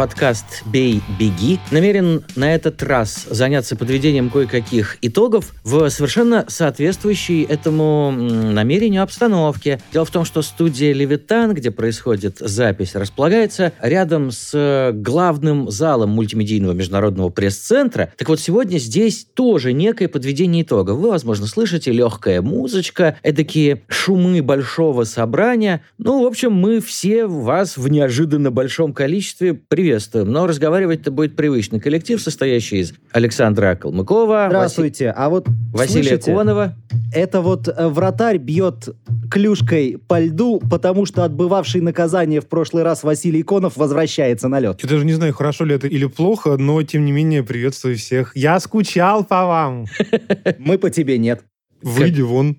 подкаст «Бей, беги» намерен на этот раз заняться подведением кое-каких итогов в совершенно соответствующей этому намерению обстановке. Дело в том, что студия «Левитан», где происходит запись, располагается рядом с главным залом мультимедийного международного пресс-центра. Так вот, сегодня здесь тоже некое подведение итогов. Вы, возможно, слышите легкая музычка, эдакие шумы большого собрания. Ну, в общем, мы все вас в неожиданно большом количестве приветствуем. Но разговаривать-то будет привычный коллектив, состоящий из Александра Калмыкова. Здравствуйте. Васи... А вот Василия слышите, Конова. Это вот э, вратарь бьет клюшкой по льду, потому что отбывавший наказание в прошлый раз Василий Конов возвращается на лед. Я даже не знаю, хорошо ли это или плохо, но тем не менее приветствую всех. Я скучал по вам. Мы по тебе нет. Выйди вон.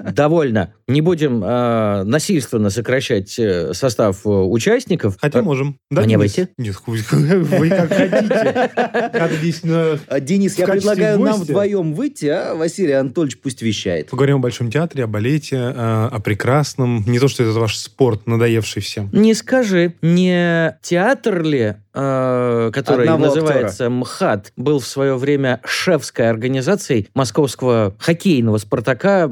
Довольно. Не будем э, насильственно сокращать э, состав э, участников. Хотя можем. Да, Мне выйти? Нет, хуй, вы как хотите. Как здесь на, а, Денис, я предлагаю нам вдвоем выйти, а Василий Анатольевич пусть вещает. Поговорим о Большом театре, о балете, о, о прекрасном. Не то, что это ваш спорт, надоевший всем. Не скажи, не театр ли который Одного называется актера. МХАТ, был в свое время шефской организацией московского хоккейного «Спартака»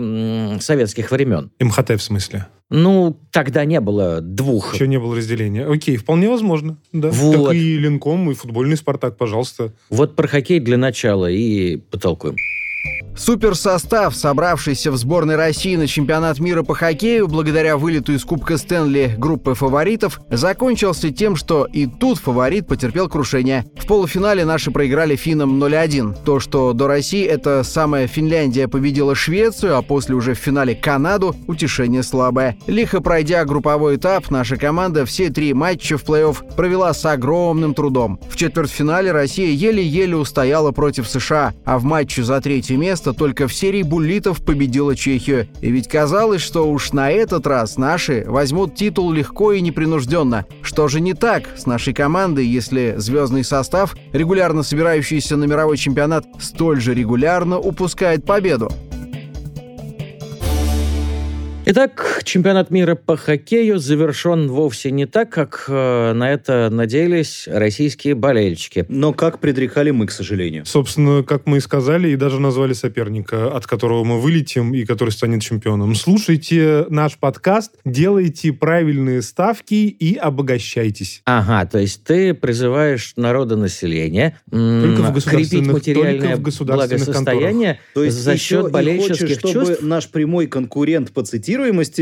советских времен. МХТ в смысле? Ну, тогда не было двух. Еще не было разделения. Окей, вполне возможно. Да. Вот. Так и Ленком, и футбольный «Спартак», пожалуйста. Вот про хоккей для начала и потолкуем. Суперсостав, собравшийся в сборной России на чемпионат мира по хоккею благодаря вылету из Кубка Стэнли группы фаворитов, закончился тем, что и тут фаворит потерпел крушение. В полуфинале наши проиграли финнам 0-1. То, что до России эта самая Финляндия победила Швецию, а после уже в финале Канаду, утешение слабое. Лихо пройдя групповой этап, наша команда все три матча в плей-офф провела с огромным трудом. В четвертьфинале Россия еле-еле устояла против США, а в матче за третье место место только в серии буллитов победила Чехию. И ведь казалось, что уж на этот раз наши возьмут титул легко и непринужденно. Что же не так с нашей командой, если звездный состав, регулярно собирающийся на мировой чемпионат, столь же регулярно упускает победу? Итак, чемпионат мира по хоккею завершен вовсе не так, как э, на это надеялись российские болельщики. Но как предрекали мы, к сожалению. Собственно, как мы и сказали, и даже назвали соперника, от которого мы вылетим и который станет чемпионом. Слушайте наш подкаст, делайте правильные ставки и обогащайтесь. Ага, то есть ты призываешь народонаселение только в крепить материальное только в государственных благосостояние то есть за счет болельческих хочешь, чтобы чувств? наш прямой конкурент по цитированию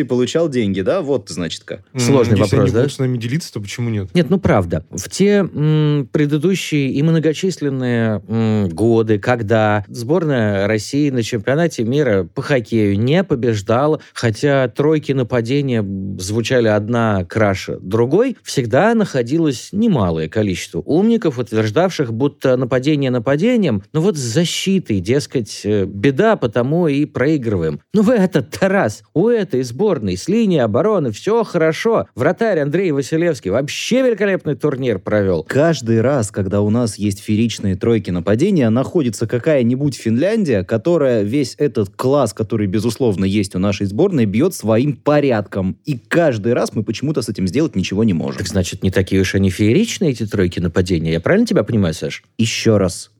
получал деньги, да? Вот, значит, как. Сложный Если вопрос, они да? будут с нами делиться, то почему нет? Нет, ну правда. В те м, предыдущие и многочисленные м, годы, когда сборная России на чемпионате мира по хоккею не побеждала, хотя тройки нападения звучали одна краше другой, всегда находилось немалое количество умников, утверждавших, будто нападение нападением, но вот с защитой, дескать, э, беда, потому и проигрываем. Ну в этот Тарас, у этой сборной с линии обороны все хорошо. Вратарь Андрей Василевский вообще великолепный турнир провел. Каждый раз, когда у нас есть фееричные тройки нападения, находится какая-нибудь Финляндия, которая весь этот класс, который, безусловно, есть у нашей сборной, бьет своим порядком. И каждый раз мы почему-то с этим сделать ничего не можем. Так значит, не такие уж они фееричные, эти тройки нападения. Я правильно тебя понимаю, Саш? Еще раз.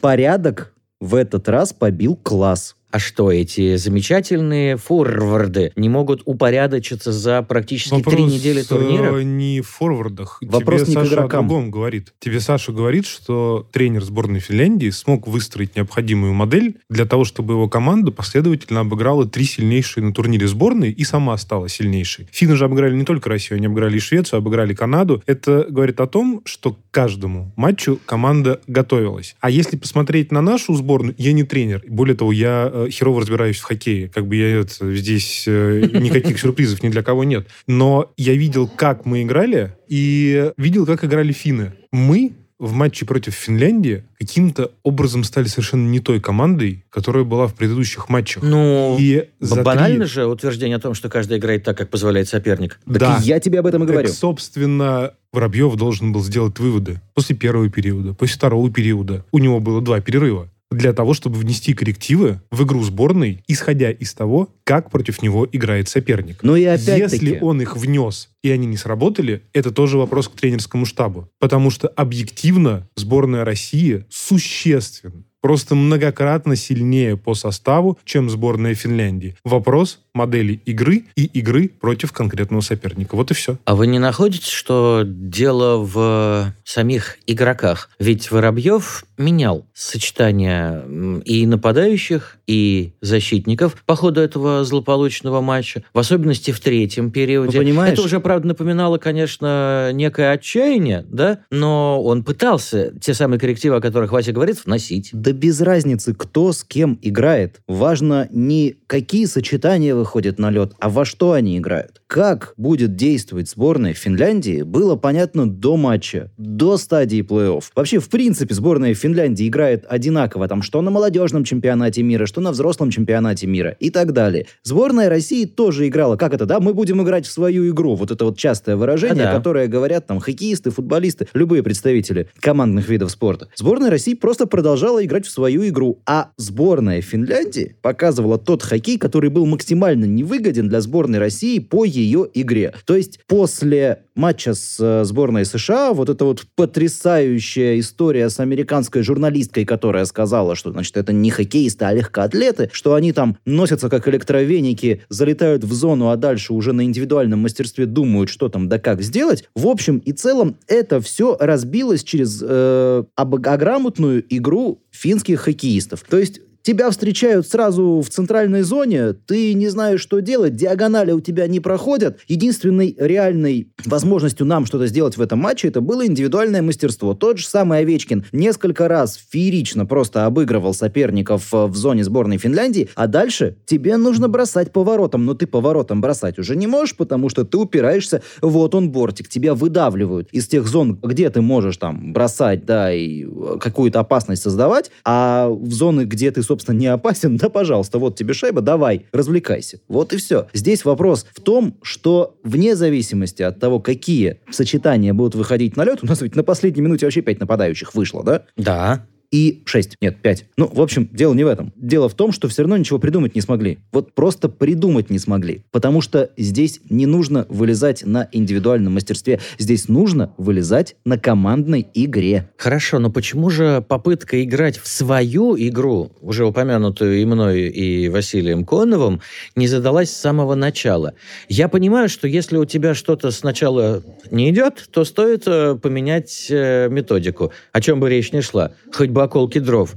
Порядок в этот раз побил класс. А что, эти замечательные форварды не могут упорядочиться за практически Вопрос три недели турнира? э, не в форвардах. Вопрос Тебе не к Саша игрокам. о другом говорит. Тебе Саша говорит, что тренер сборной Финляндии смог выстроить необходимую модель для того, чтобы его команда последовательно обыграла три сильнейшие на турнире сборной и сама стала сильнейшей. Финны же обыграли не только Россию, они обыграли и Швецию, обыграли Канаду. Это говорит о том, что к каждому матчу команда готовилась. А если посмотреть на нашу сборную, я не тренер. Более того, я э, херово разбираюсь в хоккее. Как бы я это, здесь э, никаких сюрпризов ни для кого нет. Но я видел, как мы играли, и видел, как играли финны. Мы в матче против Финляндии каким-то образом стали совершенно не той командой, которая была в предыдущих матчах. Ну, И за три- банально же утверждение о том, что каждый играет так, как позволяет соперник. Так Да. я тебе об этом и Так, говорю. собственно, Воробьев должен был сделать выводы после первого периода, после второго периода. У него было два перерыва для того, чтобы внести коррективы в игру сборной, исходя из того, как против него играет соперник. Ну и опять-таки... Если он их внес, и они не сработали, это тоже вопрос к тренерскому штабу. Потому что объективно сборная России существенно, просто многократно сильнее по составу, чем сборная Финляндии. Вопрос модели игры и игры против конкретного соперника. Вот и все. А вы не находите, что дело в самих игроках? Ведь Воробьев менял сочетание и нападающих, и защитников по ходу этого злополучного матча, в особенности в третьем периоде. Ну, понимаешь- Это уже, правда, напоминало, конечно, некое отчаяние, да? Но он пытался те самые коррективы, о которых Вася говорит, вносить. Да без разницы, кто с кем играет. Важно не какие сочетания выходят на лед, а во что они играют. Как будет действовать сборная Финляндии, было понятно до матча, до стадии плей-офф. Вообще, в принципе, сборная Финляндии играет одинаково, там, что на молодежном чемпионате мира, что на взрослом чемпионате мира и так далее. Сборная России тоже играла, как это, да, мы будем играть в свою игру. Вот это вот частое выражение, А, да. которое говорят там хоккеисты, футболисты, любые представители командных видов спорта. Сборная России просто продолжала играть в свою игру, а сборная Финляндии показывала тот хоккей, который был максимально невыгоден для сборной России по ее игре. То есть после матча с э, сборной США вот эта вот потрясающая история с американской журналисткой, которая сказала, что, значит, это не хоккеисты, а легкоатлеты, что они там носятся как электровеники, залетают в зону, а дальше уже на индивидуальном мастерстве думают, что там да как сделать. В общем и целом это все разбилось через э, обограммутную игру финских хоккеистов. То есть Тебя встречают сразу в центральной зоне, ты не знаешь, что делать, диагонали у тебя не проходят. Единственной реальной возможностью нам что-то сделать в этом матче, это было индивидуальное мастерство. Тот же самый Овечкин несколько раз феерично просто обыгрывал соперников э, в зоне сборной Финляндии, а дальше тебе нужно бросать поворотом, но ты поворотом бросать уже не можешь, потому что ты упираешься, вот он бортик, тебя выдавливают из тех зон, где ты можешь там бросать, да, и э, какую-то опасность создавать, а в зоны, где ты, собственно, не опасен, да, пожалуйста, вот тебе шайба, давай, развлекайся. Вот и все. Здесь вопрос в том, что вне зависимости от того, какие сочетания будут выходить на лед, у нас ведь на последней минуте вообще 5 нападающих вышло, да? Да. И 6. Нет, 5. Ну, в общем, дело не в этом. Дело в том, что все равно ничего придумать не смогли. Вот просто придумать не смогли. Потому что здесь не нужно вылезать на индивидуальном мастерстве. Здесь нужно вылезать на командной игре. Хорошо, но почему же попытка играть в свою игру, уже упомянутую и мной, и Василием Коновым, не задалась с самого начала? Я понимаю, что если у тебя что-то сначала не идет, то стоит э, поменять э, методику, о чем бы речь не шла. Хоть бы околки дров.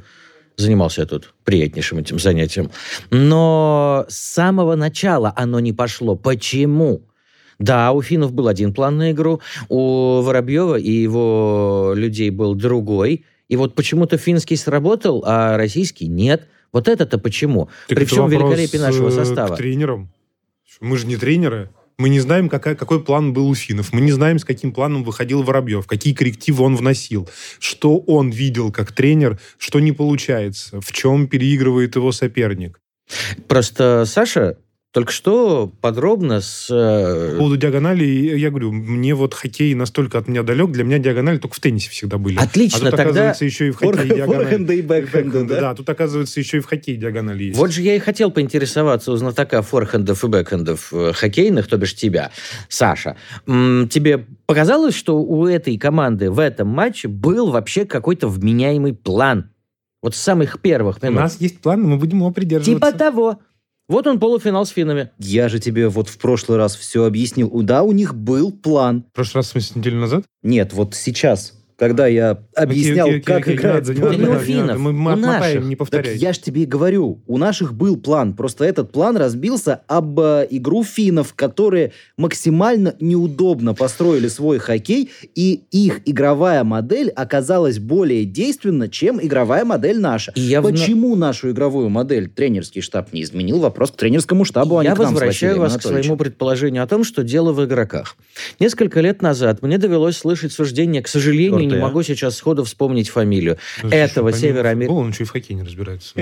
Занимался я тут приятнейшим этим занятием. Но с самого начала оно не пошло. Почему? Да, у финнов был один план на игру, у Воробьева и его людей был другой. И вот почему-то финский сработал, а российский нет. Вот это-то почему? Так При всем великолепии нашего э, состава. К тренерам. Мы же не тренеры. Мы не знаем, какая, какой план был у финнов. Мы не знаем, с каким планом выходил Воробьев, какие коррективы он вносил, что он видел как тренер, что не получается, в чем переигрывает его соперник. Просто Саша только что подробно с... По э, поводу диагонали, я говорю, мне вот хоккей настолько от меня далек, для меня диагонали только в теннисе всегда были. Отлично, а тут, тогда- оказывается, еще и в хоккее диагонали. И бэкхенда, да? Да, тут, оказывается, еще и в хоккее диагонали есть. Вот же я и хотел поинтересоваться у знатока форхендов и бэкхендов э, хоккейных, то бишь тебя, Саша. Тебе показалось, что у этой команды в этом матче был вообще какой-то вменяемый план? Вот с самых первых У минут. нас есть план, мы будем его придерживаться. Типа того. Вот он полуфинал с финнами. Я же тебе вот в прошлый раз все объяснил. У- Да, у них был план. В прошлый раз, в смысле, неделю назад? Нет, вот сейчас, когда я объяснял, Окей, окей, как окей, не играет не сборная не у надо, не надо, финнов, Мы у наших. не Так я ж тебе и говорю, у наших был план, просто этот план разбился об э, игру финнов, которые максимально неудобно построили свой хоккей, и их игровая модель оказалась более действенна, чем игровая модель наша. И я Почему нашу игровую модель тренерский штаб не изменил? Вопрос к тренерскому штабу, а не Я к нам с возвращаю вас к своему предположению о том, что дело в игроках. Несколько лет назад мне довелось слышать суждение, к сожалению, не могу сейчас сходу вспомнить фамилию. Ну, Этого слушай, помимо Североамер- футбола, Он еще и в хоккее не разбирается.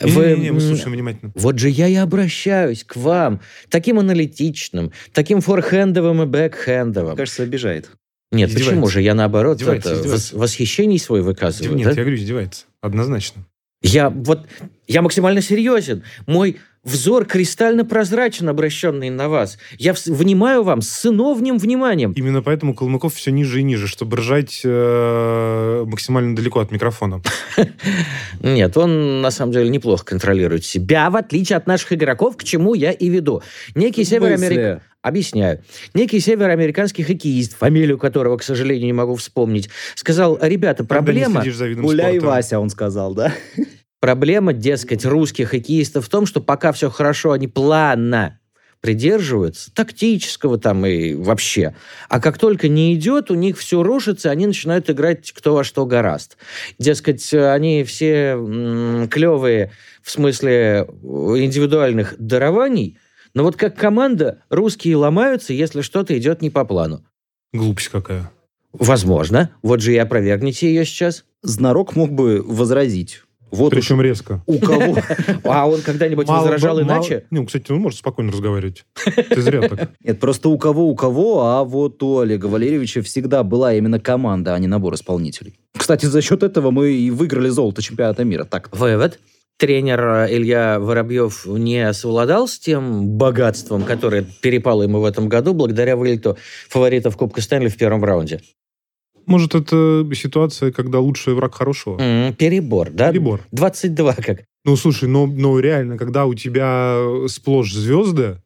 Ну, Не-не-не, мы слушаем внимательно. Вот же я и обращаюсь к вам, таким аналитичным, таким форхендовым и бэкхендовым. Кажется, обижает. Нет, Издевается. почему же? Я наоборот Издевается, это, издевается. восхищений свой выказываю. Нет, да? я говорю, издевается. Однозначно. Я вот я максимально серьезен. Мой взор кристально прозрачен, обращенный на вас. Я вс- внимаю вам с сыновним вниманием. Именно поэтому Калмыков все ниже и ниже, чтобы ржать э, максимально далеко от микрофона. Нет, он на самом деле неплохо контролирует себя, в отличие от наших игроков, к чему я и веду. Некий североамериканский... Объясняю. Некий североамериканский хоккеист, фамилию которого, к сожалению, не могу вспомнить, сказал, ребята, проблема... Гуляй. Вася, он сказал, да? Проблема, дескать, русских хоккеистов в том, что пока все хорошо, они плавно придерживаются, тактического там и вообще. А как только не идет, у них все рушится, они начинают играть кто во что гораст. Дескать, они все м, клевые в смысле э, индивидуальных дарований, но вот как команда русские ломаются, если что-то идет не по плану. Глупость какая. Возможно. Вот же и опровергните ее сейчас. Знарок мог бы возразить. Вот уж Причем резко. у кого... А он когда-нибудь Мало возражал мало- иначе? Ну, кстати, он может спокойно разговаривать. Ты зря так. Нет, просто у кого у кого, а вот у Олега Валерьевича всегда была именно команда, а не набор исполнителей. Кстати, за счет этого мы и выиграли золото чемпионата мира. Так, Вывод. Тренер э, Илья Воробьев не совладал с тем богатством, которое перепало ему в этом году благодаря вылету фаворитов Кубка Стэнли в первом раунде. Может, это ситуация, когда лучший враг хорошего? М, перебор, да? Перебор. 22 как. Ну, слушай, но, но реально, когда у тебя сплошь звезды,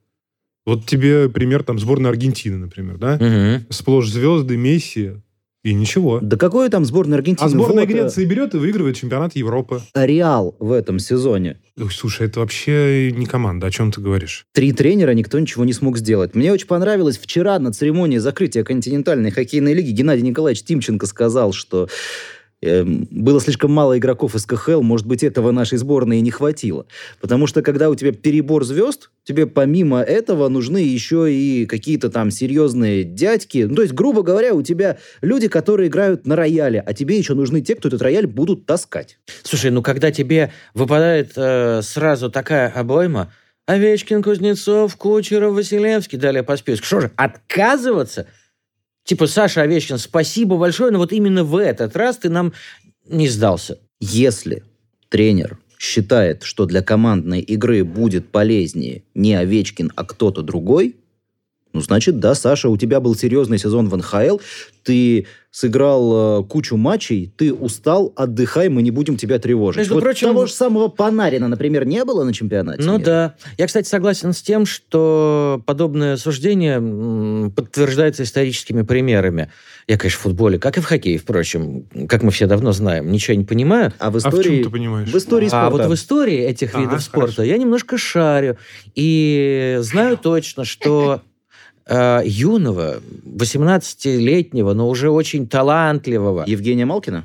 вот тебе пример там сборной Аргентины, например, да? Мгм. Сплошь звезды, Месси и ничего. да какое там сборная Аргентины? А сборная Вот, э, Греции берет и выигрывает чемпионат Европы. Реал в этом сезоне. Ой, слушай, это вообще не команда, о чем ты говоришь? Три тренера, никто ничего не смог сделать. Мне очень понравилось вчера на церемонии закрытия континентальной хоккейной лиги Геннадий Николаевич Тимченко сказал, что было слишком мало игроков из КХЛ, может быть, этого нашей сборной и не хватило. Потому что когда у тебя перебор звезд, тебе помимо этого нужны еще и какие-то там серьезные дядьки. Ну, то есть, грубо говоря, у тебя люди, которые играют на рояле, а тебе еще нужны те, кто этот рояль будут таскать. Слушай, ну когда тебе выпадает э, сразу такая обойма, Овечкин, Кузнецов, Кучеров, Василевский, далее по списку. Что же, отказываться? Типа, Саша Овечкин, спасибо большое, но вот именно в этот раз ты нам не сдался. Если тренер считает, что для командной игры будет полезнее не Овечкин, а кто-то другой, ну, значит, да, Саша, у тебя был серьезный сезон в НХЛ, ты сыграл э, кучу матчей, ты устал, отдыхай, мы не будем тебя тревожить. Между вот прочим, того же самого Панарина, например, не было на чемпионате? Ну мира? да. Я, кстати, согласен с тем, что подобное суждение подтверждается историческими примерами. Я, конечно, в футболе, как и в хоккее, впрочем, как мы все давно знаем, ничего не понимаю. А в А в чем истории... ты понимаешь? в истории А спорта. вот в истории этих А, видов спорта хорошо. я немножко шарю. И знаю точно, что э, юного, 18-летнего, но уже очень талантливого Евгения Малкина?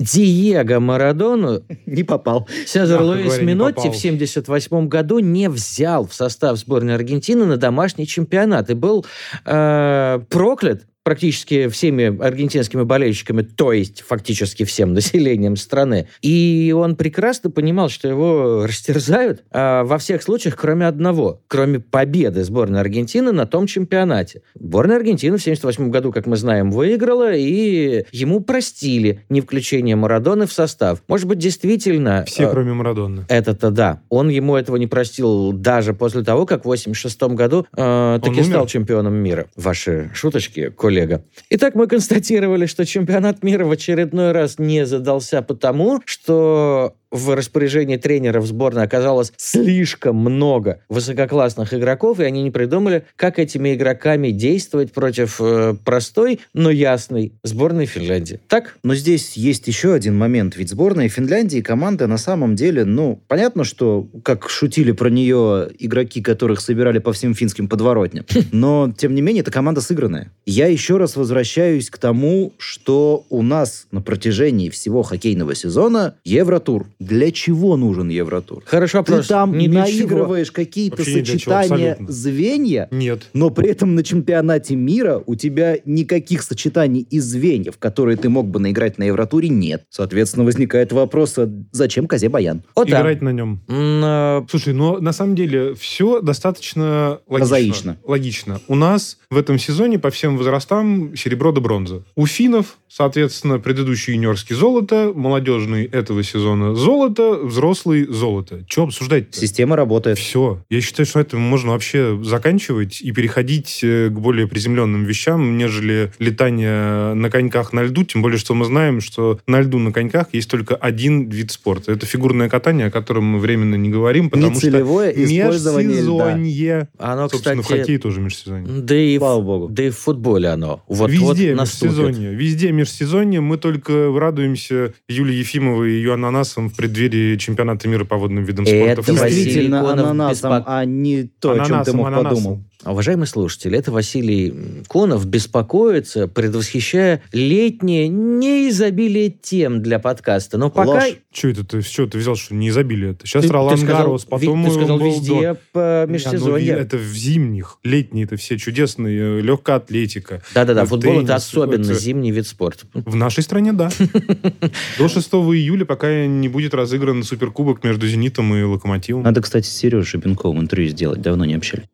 Диего Марадону Не попал. Сезар Луис говоря, Минотти в 78 году не взял в состав сборной Аргентины на домашний чемпионат и был э, проклят практически всеми аргентинскими болельщиками, то есть фактически всем населением страны. И он прекрасно понимал, что его растерзают а, во всех случаях, кроме одного, кроме победы сборной Аргентины на том чемпионате. Сборная Аргентины в 78 году, как мы знаем, выиграла, и ему простили не включение Марадоны в состав. Может быть, действительно... Все, э, кроме Марадонны. это-то да. Он ему этого не простил даже после того, как в 86 году э, таки умер? стал чемпионом мира. Ваши шуточки, коллега. Итак, мы констатировали, что чемпионат мира в очередной раз не задался потому, что в распоряжении тренеров сборной оказалось слишком много высококлассных игроков, и они не придумали, как этими игроками действовать против э, простой, но ясной сборной Финляндии. Так? Но здесь есть еще один момент. Ведь сборная Финляндии команда на самом деле, ну, понятно, что, как шутили про нее игроки, которых собирали по всем финским подворотням, но, тем не менее, это команда сыгранная. Я еще раз возвращаюсь к тому, что у нас на протяжении всего хоккейного сезона Евротур. Для чего нужен Евротур? Вопрос. Ты там Не чего. наигрываешь какие-то чего, сочетания абсолютно. звенья, Нет. но при этом на чемпионате мира у тебя никаких сочетаний из звеньев, которые ты мог бы наиграть на Евротуре, нет. Соответственно, возникает вопрос, а зачем Козе Баян? Вот. Играть на нем. М, а, Слушай, но на самом деле все достаточно логично. Прозаично. Логично. У нас в этом сезоне по всем возрастам серебро до бронза. У финнов, соответственно, предыдущий юниорский золото, молодежный этого сезона золото, взрослый золото. Че обсуждать-то? Система работает. Все. Я считаю, что это можно вообще заканчивать и переходить э, к более приземленным вещам, нежели летание на коньках на льду. Тем более, что мы знаем, что на льду на коньках есть только один вид спорта. Это фигурное катание, о котором мы временно не говорим, потому что Нецелевое использование льда. межсезонье. Оно, Собственно, в кстати, хоккее тоже межсезонье. да и, Слава в, богу. да и в футболе оно. Вот, везде вот межсезонье. Везде межсезонье. Мы только радуемся Юлии Ефимовой и ее ананасам в преддверии чемпионата мира по водным видам спорта. Это Действительно Конов ананасом, беспок- а не то, о чем ты Ананасом, мог ананасом. подумал. Уважаемые слушатели, это Василий Конов беспокоится, предвосхищая летнее неизобилие тем для подкаста. Но пока... Ложь. Что это ты, с чего ты взял, что не изобилие это? Сейчас Ролан Гарос, потом ты сказал Уимблдон. везде по Не, межсезонье. ну, это в зимних, летние это все чудесные, легкая атлетика. Да-да-да, э, футбол это особенно это- зимний вид спорта. В нашей стране, да. До 6 июля, пока не будет разыгран суперкубок между «Зенитом» и «Локомотивом». Надо, кстати, с Сережей Шипенковым интервью сделать. Давно не общались.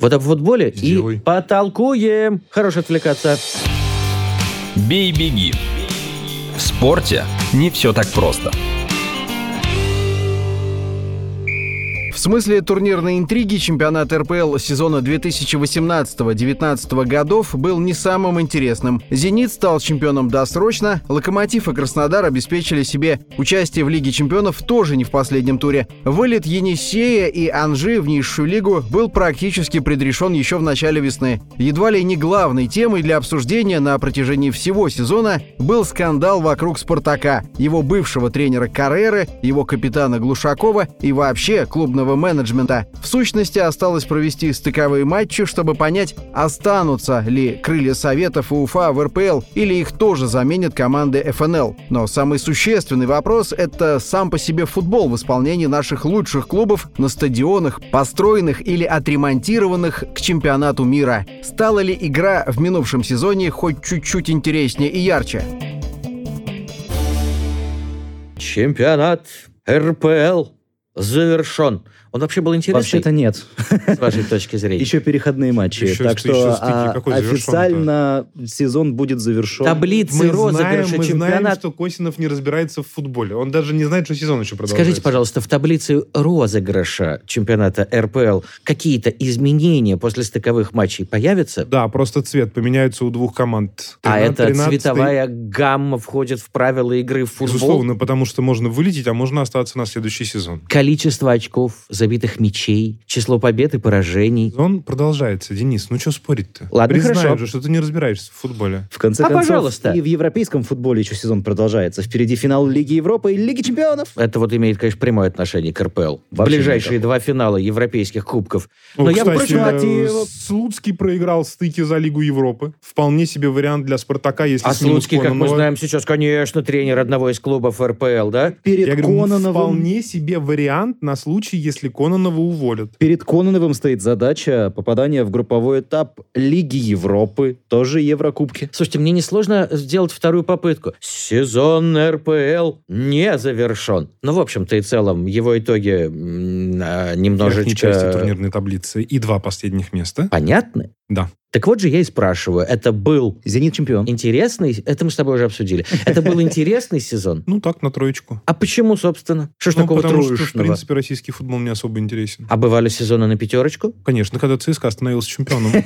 Вот об футболе Сделай. и потолкуем. Хорош отвлекаться. Бей-беги. В спорте не все так просто. В смысле турнирной интриги чемпионат РПЛ сезона 2018-2019 годов был не самым интересным. «Зенит» стал чемпионом досрочно, «Локомотив» и «Краснодар» обеспечили себе участие в Лиге чемпионов тоже не в последнем туре. Вылет Енисея и Анжи в низшую лигу был практически предрешен еще в начале весны. Едва ли не главной темой для обсуждения на протяжении всего сезона был скандал вокруг «Спартака», его бывшего тренера Карреры, его капитана Глушакова и вообще клубного менеджмента. В сущности, осталось провести стыковые матчи, чтобы понять, останутся ли крылья Советов и Уфа в РПЛ или их тоже заменят команды ФНЛ. Но самый существенный вопрос – это сам по себе футбол в исполнении наших лучших клубов на стадионах, построенных или отремонтированных к чемпионату мира. Стала ли игра в минувшем сезоне хоть чуть-чуть интереснее и ярче? Чемпионат РПЛ завершен. Он вообще был интересный, Вообще-то нет. с вашей точки зрения? Еще переходные матчи. Еще так что, а, официально сезон будет завершен. Таблицы Мы знаем, розыгрыша мы знаем, что Косинов не разбирается в футболе. Он даже не знает, что сезон еще продолжается. Скажите, пожалуйста, в таблице розыгрыша чемпионата РПЛ какие-то изменения после стыковых матчей появятся? Да, просто цвет поменяется у двух команд. а это 13-й цветовая гамма входит в правила игры в футбол? Безусловно, потому что можно вылететь, а можно остаться на следующий сезон. Количество очков, забитых мячей, число побед и поражений. Он продолжается, Денис. Ну что спорить-то? Ладно, Признаем хорошо. же, что ты не разбираешься в футболе. В конце А, концов, пожалуйста. и в европейском футболе еще сезон продолжается. Впереди финал Лиги Европы и Лиги Чемпионов. Это вот имеет, конечно, прямое отношение к РПЛ. Вообще Ближайшие два финала европейских кубков. Ну, Но я, кстати, впрочем, э, Слуцкий проиграл стыки за Лигу Европы. Вполне себе вариант для Спартака, если А Слуцкий, как мы знаем сейчас, конечно, тренер одного из клубов РПЛ, да? Перед Я говорю, Кононовым... вполне себе вариант на случай, если Кононова уволят. Перед Кононовым стоит задача попадания в групповой этап Лиги Европы, тоже Еврокубки. Слушайте, мне несложно сделать вторую попытку. Сезон РПЛ не завершен. Ну, в общем-то и целом, его итоги м, а, Верхней части немножечко турнирной таблицы и два последних места. понятны. Да. Так вот же я и спрашиваю, это был Зенит чемпион. интересный... Это мы с тобой уже обсудили. Это был интересный сезон? Ну так, на троечку. А почему, собственно? Что ж Ну, такого потому что, в принципе, российский футбол не особо интересен. А бывали сезоны на пятерочку? Конечно, когда ЦСКА становился чемпионом.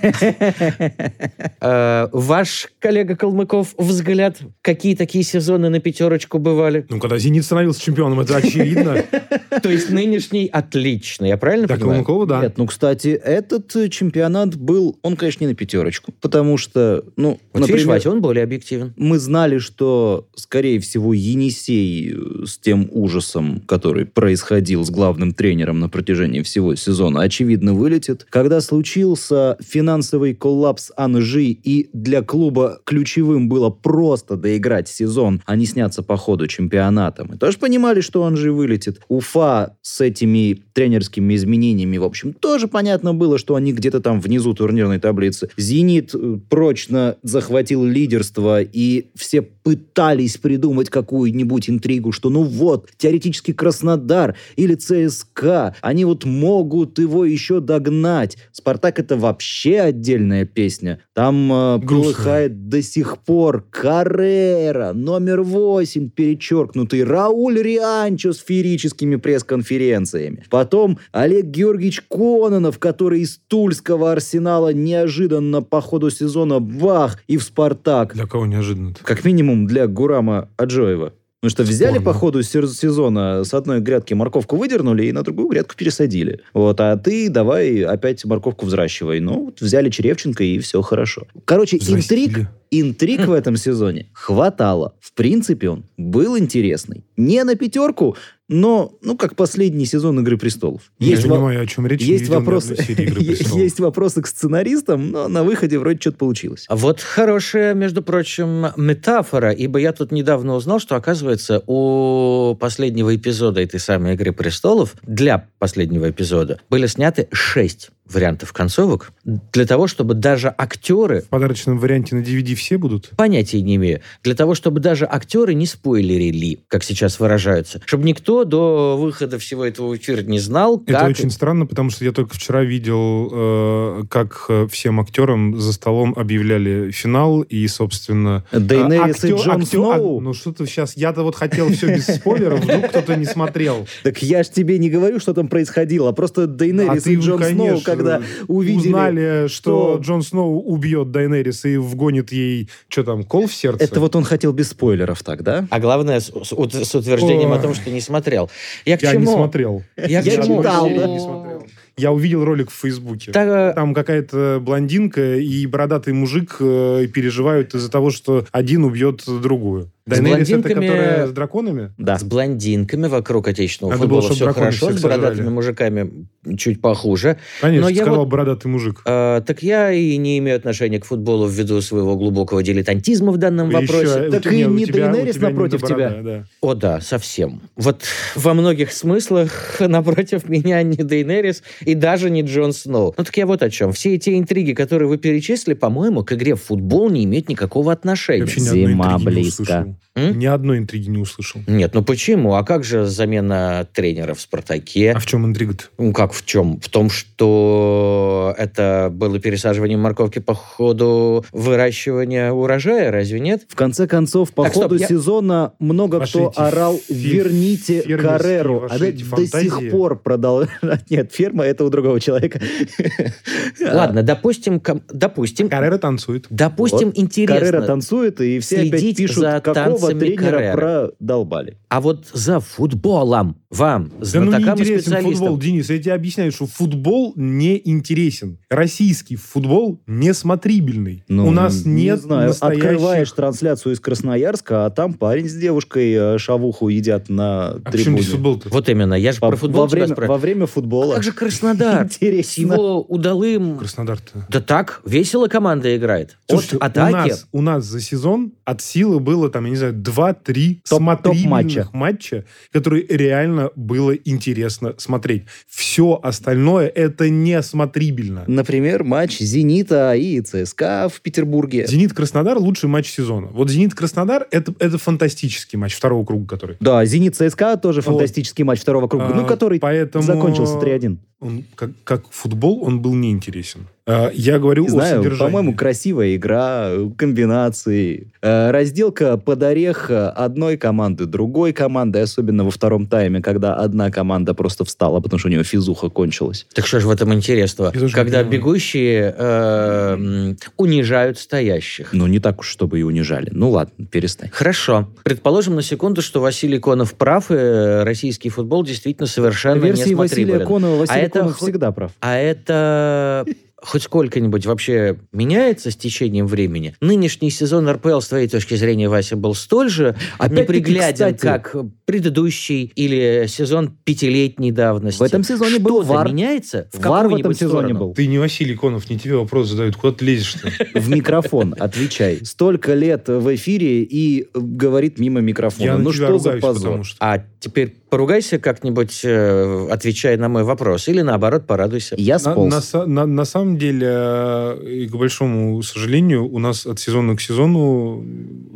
Э, Ваш коллега Калмыков взгляд, какие такие сезоны на пятерочку бывали? Ну, когда «Зенит» становился чемпионом, это очевидно. То есть нынешний отлично, я правильно понимаю? Калмыкова, да. Нет, ну, кстати, этот э, чемпионат был, он, конечно, не на пятерочку, потому что, ну, Вот видишь, например, Вася, он более объективен. мы знали, что, скорее всего, Енисей э, с тем ужасом, который происходил с главным тренером на протяжении всего сезона, очевидно, вылетит. Когда случился финансовый коллапс Анжи, и для клуба ключевым было просто доиграть сезон, а не сняться по ходу чемпионата, мы тоже понимали, что Анжи вылетит. Уфа с этими тренерскими изменениями, в общем, тоже понятно было, что они где-то там внизу турнирной таблицы. Зенит э, прочно захватил лидерство, и все пытались придумать какую-нибудь интригу, что ну вот, теоретически Краснодар или ЦСКА, они вот могут его еще догнать. Спартак это вообще отдельная песня. Там э, полыхает до сих пор Каррера, номер 8, перечеркнутый, Рауль Рианчо с феерическими пресс-конференциями. Потом Олег Георгиевич Кононов, который из Тульского арсенала неожиданно по ходу сезона бах и в Спартак. Для кого неожиданно Как минимум для Гурама Аджоева. Потому что взяли Спорно. по ходу сезона с одной грядки морковку выдернули и на другую грядку пересадили. Вот, а ты давай опять морковку взращивай. Ну, вот взяли Черевченко и все хорошо. Короче, интриг, интриг в этом сезоне хватало. В принципе, он был интересный. Не на пятерку, но, ну, как последний сезон «Игры престолов». Я во- не понимаю, о чем речь. есть вопросы, есть вопросы к сценаристам, но на выходе вроде что-то получилось. А Вот хорошая, между прочим, метафора, ибо я тут недавно узнал, что, оказывается, у последнего эпизода этой самой «Игры престолов», для последнего эпизода, были сняты шесть вариантов концовок для того, чтобы даже актеры В подарочном варианте на DVD все будут? понятия не имею, для того, чтобы даже актеры не спойлерили, как сейчас выражаются, чтобы никто до выхода всего этого в эфир не знал, Это как... очень странно, потому что я только вчера видел, э, как э, всем актерам за столом объявляли финал, и, собственно... Дейнерис а, и актер- Джон актер- Сноу? а, ну что ты сейчас... Я-то вот хотел все без спойлеров, вдруг кто-то не смотрел. Так я ж тебе не говорю, что там происходило, а просто Дейнерис А и Джон конечно, Сноу, когда увидели... Узнали, что что- Джон Сноу убьет Дайнерис и вгонит ей, что там, кол в сердце? Это вот он хотел без спойлеров так, да? А главное, с, с с утверждением Ой. о том, что не смотрел. Я к Я чему? не смотрел. Я, к Я чему? читал, да. не смотрел. Я увидел ролик в Фейсбуке. Так, Там какая-то блондинка и бородатый мужик э, переживают из-за того, что один убьет другую. Дайнерис это блондинками- которая с драконами? Да. С блондинками вокруг отечественного Надо было, футбола чтоб все хорошо, с бородатыми сожрали. мужиками чуть похуже. Конечно, Но я сказал вот- бородатый мужик. А, так я и не имею отношения к футболу ввиду своего глубокого дилетантизма в данном И вопросе. еще- Так у и не не напротив борода, тебя. да. О да, совсем. Вот во многих смыслах напротив меня не Дейнерис и даже не Джон Сноу. Ну так я вот о чем. Все эти интриги, которые вы перечислили, по-моему, к игре в футбол не имеют никакого отношения. Зима не близко. Услышал. М? Ни одной интриги не услышал. Нет, ну почему? А как же замена тренера в «Спартаке»? А в чем интрига-то? Ну, как в чем? В том, что это было пересаживание морковки по ходу выращивания урожая, разве нет? В конце концов, по Так, стоп, ходу я- сезона много Ваши кто эти орал «Верните фермерские Карреру». ваши Она эти до фантазии. сих пор продолжает... Нет, ферма — это у другого человека. Ладно, допустим, допустим, Каррера танцует. допустим, интересно. Каррера танцует, и все опять пишут, за какого танцами тренера Каррера. продолбали. А вот за футболом вам, Да ну не знатокам и интересен футбол, Денис. Я тебе объясняю, что футбол не интересен. Российский футбол не смотрибельный. Ну, У нас не нет знаю, настоящих... открываешь трансляцию из Красноярска, а там парень с девушкой э, шавуху едят на А почему трибуне. здесь футбол-то? вот именно, я же Во- про футбол во, время, спрашиваю. во время футбола. А как же Краснодар? Интересно. его удалым... Краснодар-то. Да так, весело команда играет. Слушайте, От у атаки. нас, у нас за сезон от силы было, там, я не знаю, 2-3 Топ- смотрибельных матча, которые реально было интересно смотреть. Все остальное это не смотрибельно. Например, матч «Зенита» и ЦСКА в Петербурге. Зенит-Краснодар лучший матч сезона. Вот Зенит-Краснодар это, это фантастический матч второго круга, который. Да, «Зенит» ЦСКА тоже Вот. фантастический матч второго круга, ну, А, который поэтому закончился 3-1. Он, как, как футбол, он был неинтересен. А, Я говорю Не о знаю, содержании. по-моему, красивая игра, комбинации. Э, Разделка под орех одной команды, другой команды, особенно во втором тайме, когда одна команда просто встала, потому что у нее физуха кончилась. Так что же в этом интересного? Когда бегущие э, унижают стоящих. Ну, не так уж, чтобы и унижали. Ну, ладно, перестань. Хорошо. Предположим на секунду, что Василий Конов прав, и э, российский футбол действительно совершенно Версии не Василия. Конова Василий А это хоть- всегда прав. А это хоть сколько-нибудь вообще меняется с течением времени? Нынешний сезон РПЛ, с твоей точки зрения, Вася, был столь же непригляден, кстати, как предыдущий или сезон пятилетней давности? В этом сезоне был Что-то вар. меняется? В Вар в этом сезоне сторону? был. Ты не Василий Конов, не тебе вопрос задают. Куда ты лезешь-то? В микрофон отвечай. Столько лет в эфире и говорит мимо микрофона. Ну что за позор? что... А теперь поругайся как-нибудь, э, отвечая на мой вопрос. Или наоборот, порадуйся. Я На, сполз. на са- на- на самом деле, э, и к большому сожалению, у нас от сезона к сезону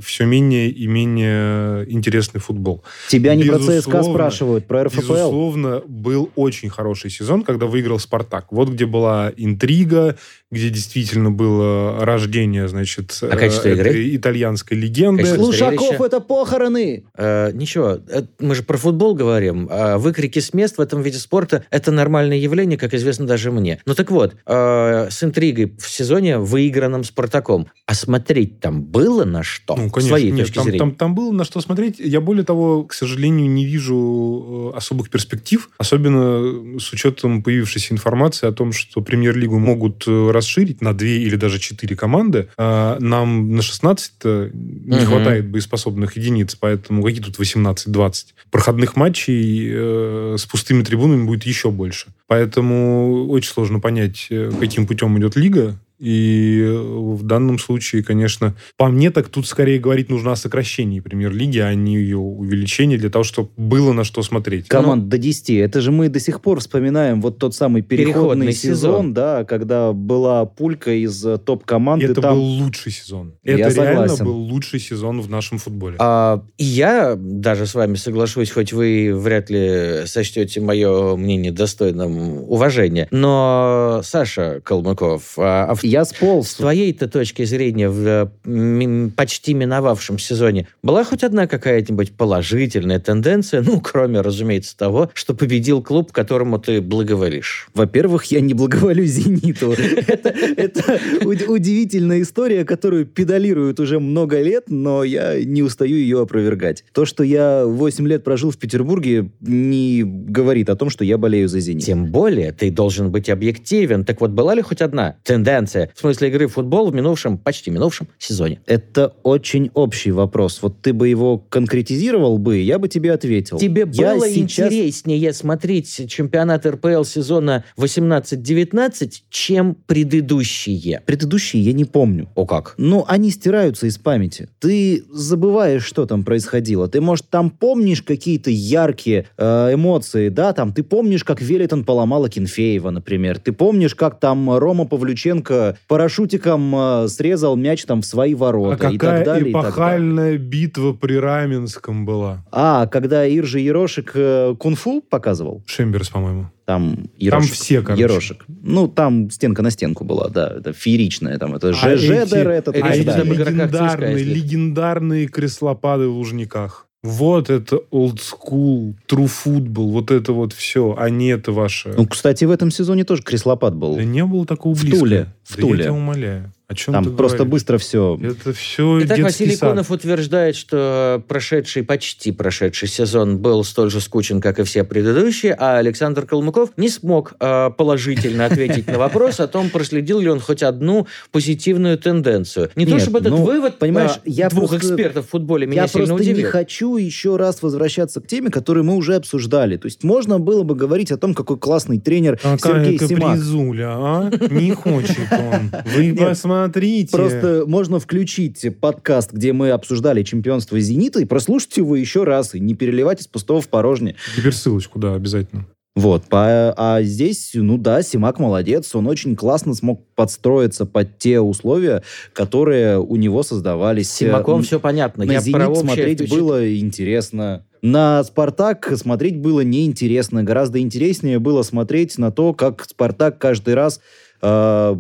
все менее и менее интересный футбол. Тебя не про ЦСКА спрашивают, про РФПЛ. Безусловно, был очень хороший сезон, когда выиграл «Спартак». Вот где была интрига, где действительно было рождение, значит, А качество э, игры? итальянской легенды. Качество Лушаков это похороны. Э, ничего, мы же про футбол говорим. А выкрики с мест в этом виде спорта – это нормальное явление, как известно даже мне. Ну так вот, э, с интригой в сезоне, выигранном «Спартаком». А смотреть там было на что? Ну, конечно, своей нет, точки там, зрения. там, там было на что смотреть. Я, более того, к сожалению, не вижу э, особых перспектив, особенно с учетом появившейся информации о том, что премьер-лигу могут э, расширить на две или даже четыре команды. А нам на 16 не Мгм. хватает боеспособных единиц, поэтому какие тут 18-20? Проходных матчей э, с пустыми трибунами будет еще больше. Поэтому очень сложно понять, э, каким путем идет лига. И э, в данном случае, конечно, по мне так тут скорее говорить нужно о сокращении премьер-лиги, а не ее увеличении для того, чтобы было на что смотреть. Команд до 10. Это же мы до сих пор вспоминаем вот тот самый переходный, Переходный сезон, сезон. да, когда была пулька из э, топ-команд. и Это там... был лучший сезон. Я Это реально согласен. был лучший сезон в нашем футболе. А, и я даже с вами соглашусь, хоть вы вряд ли сочтете мое мнение достойным уважения. Но, Саша Калмыков, а, Я С сполз. твоей-то точки зрения в э, почти миновавшем сезоне была хоть одна какая-нибудь положительная тенденция, ну, кроме, разумеется, того, что победил клуб, которому ты благоволишь? Во-первых, я не благоволю «Зениту». Это это уд- удивительная история, которую педалируют уже много лет, но я не устаю ее опровергать. То, что я 8 лет прожил в Петербурге, не говорит о том, что я болею за «Зенит». Тем более ты должен быть объективен. Так вот, была ли хоть одна тенденция в смысле игры в футбол в минувшем, почти минувшем сезоне? Это очень общий вопрос. Вот ты бы его конкретизировал бы, я бы тебе ответил. Тебе Я было сейчас- интереснее смотреть чемпионат РПЛ сезона 18-19, чем предыдущие? Предыдущие я не помню. О как? Ну, они стираются из памяти. Ты забываешь, что там происходило. Ты, может, там помнишь какие-то яркие э, эмоции, да, там, ты помнишь, как Велитон поломала Кенфеева, например. Ты помнишь, как там Рома Павлюченко парашютиком э, срезал мяч там в свои А ворота и какая так далее. и так далее. эпохальная битва при Раменском была. А, когда Иржи Ерошек э, кунг-фу показывал, Шемберс, по-моему. там Ерошек. все, короче. Ерошек. Ну, там стенка на стенку была, да, это фееричная, там, это А ЖЖДР, эти- этот, а эти легендарные, легендарные креслопады в Лужниках. Вот это old school, true football, вот это вот все, а не это ваше. Ну, кстати, в этом сезоне тоже креслопад был. да не было такого в близко. Туле, в Да Туле. я тебя умоляю. О чем Там ты просто говоришь? быстро все. Это все Итак, Василий сад. Конов утверждает, что прошедший, почти прошедший сезон был столь же скучен, как и все предыдущие, а Александр Калмыков не смог э, положительно ответить на вопрос о том, проследил ли он хоть одну позитивную тенденцию. Не то чтобы этот ну, вывод понимаешь, э, я двух просто- экспертов в футболе меня Я сильно просто не удивил. хочу еще раз возвращаться к теме, которую мы уже обсуждали. То есть можно было бы говорить о том, какой классный тренер Какая Сергей Симак. капризуля, а? Не хочет он. Вы Нет, посмотрите. Просто можно включить подкаст, где мы обсуждали чемпионство «Зенита», и прослушать его еще раз, и не переливать из пустого в порожнее. Теперь ссылочку, да, обязательно. Вот, по- а здесь, ну да, Симак молодец, он очень классно смог подстроиться под те условия, которые у него создавались. С Симаком Э, все понятно. На Я «Зенит» про смотреть было интересно. На «Спартак» смотреть было неинтересно. Гораздо интереснее было смотреть на то, как «Спартак» каждый раз э,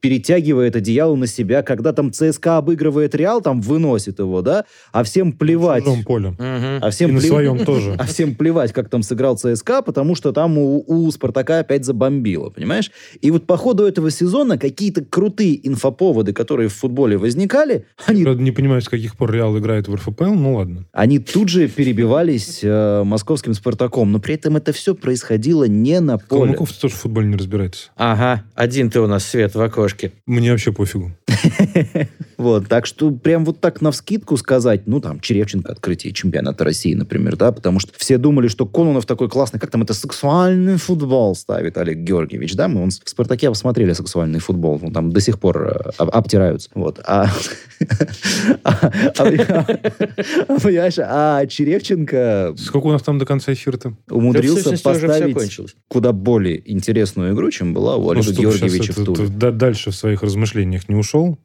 перетягивает одеяло на себя, когда там ЦСКА обыгрывает Реал, там выносит его, да, а всем плевать. В чужом поле. Мгм. А всем И на плев- своем тоже. а всем плевать, как там сыграл ЦСКА, потому что там у, у Спартака опять забомбило, понимаешь? И вот по ходу этого сезона какие-то крутые инфоповоды, которые в футболе возникали, они, Правда, не понимаю, с каких пор Реал играет в РФПЛ, ну ладно. они тут же перебивались э, московским Спартаком. Но при этом это все происходило не на поле. Колмаков тоже в футболе не разбирается. Ага, один ты у нас свет в окошке. Мне вообще пофигу. Вот, так что прям вот так на вскидку сказать, ну, там, Черевченко открытие чемпионата России, например, да, потому что все думали, что Кононов такой классный, как там это сексуальный футбол ставит Олег Георгиевич, да, мы он в «Спартаке» посмотрели сексуальный футбол, ну, там до сих пор э, об- обтираются, вот, а, а, а, понимаешь, а Черевченко Сколько у нас там до конца эфира-то? умудрился поставить куда более интересную игру, чем была у Ну, Олега Георгиевича в дальше в своих размышлениях не ушел.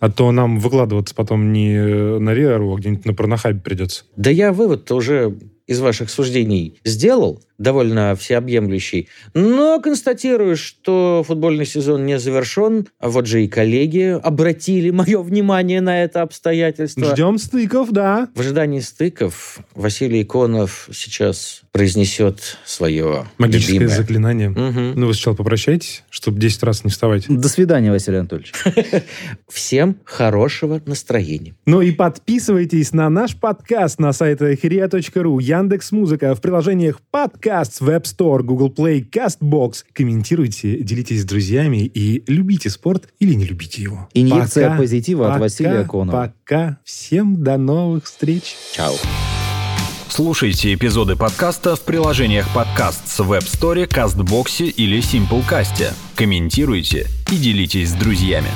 А то нам выкладываться потом не на Риару, а где-нибудь на Порнохабе придется. Да я вывод-то уже из ваших суждений сделал, довольно всеобъемлющий, но констатирую, что футбольный сезон не завершен. А Вот же и коллеги обратили мое внимание на это обстоятельство. Ждем стыков, да. В ожидании стыков Василий Иконов сейчас произнесет свое Магическое любимое. заклинание. Мгм. Ну, вы сначала попрощайтесь, чтобы 10 раз не вставать. До свидания, Василий Анатольевич. Всем хорошего настроения. Ну и подписывайтесь на наш подкаст на сайте хирия.ру, Яндекс Музыка, в приложениях подкаст, Web Store, Google Play, CastBox. Комментируйте, делитесь с друзьями и любите спорт или не любите его. Инъекция Пока, позитива от пока, Василия Конова. Пока. Всем до новых встреч. Чао. Слушайте эпизоды подкаста в приложениях подкаст с Web Store, CastBox или Simplecast. Комментируйте и делитесь с друзьями.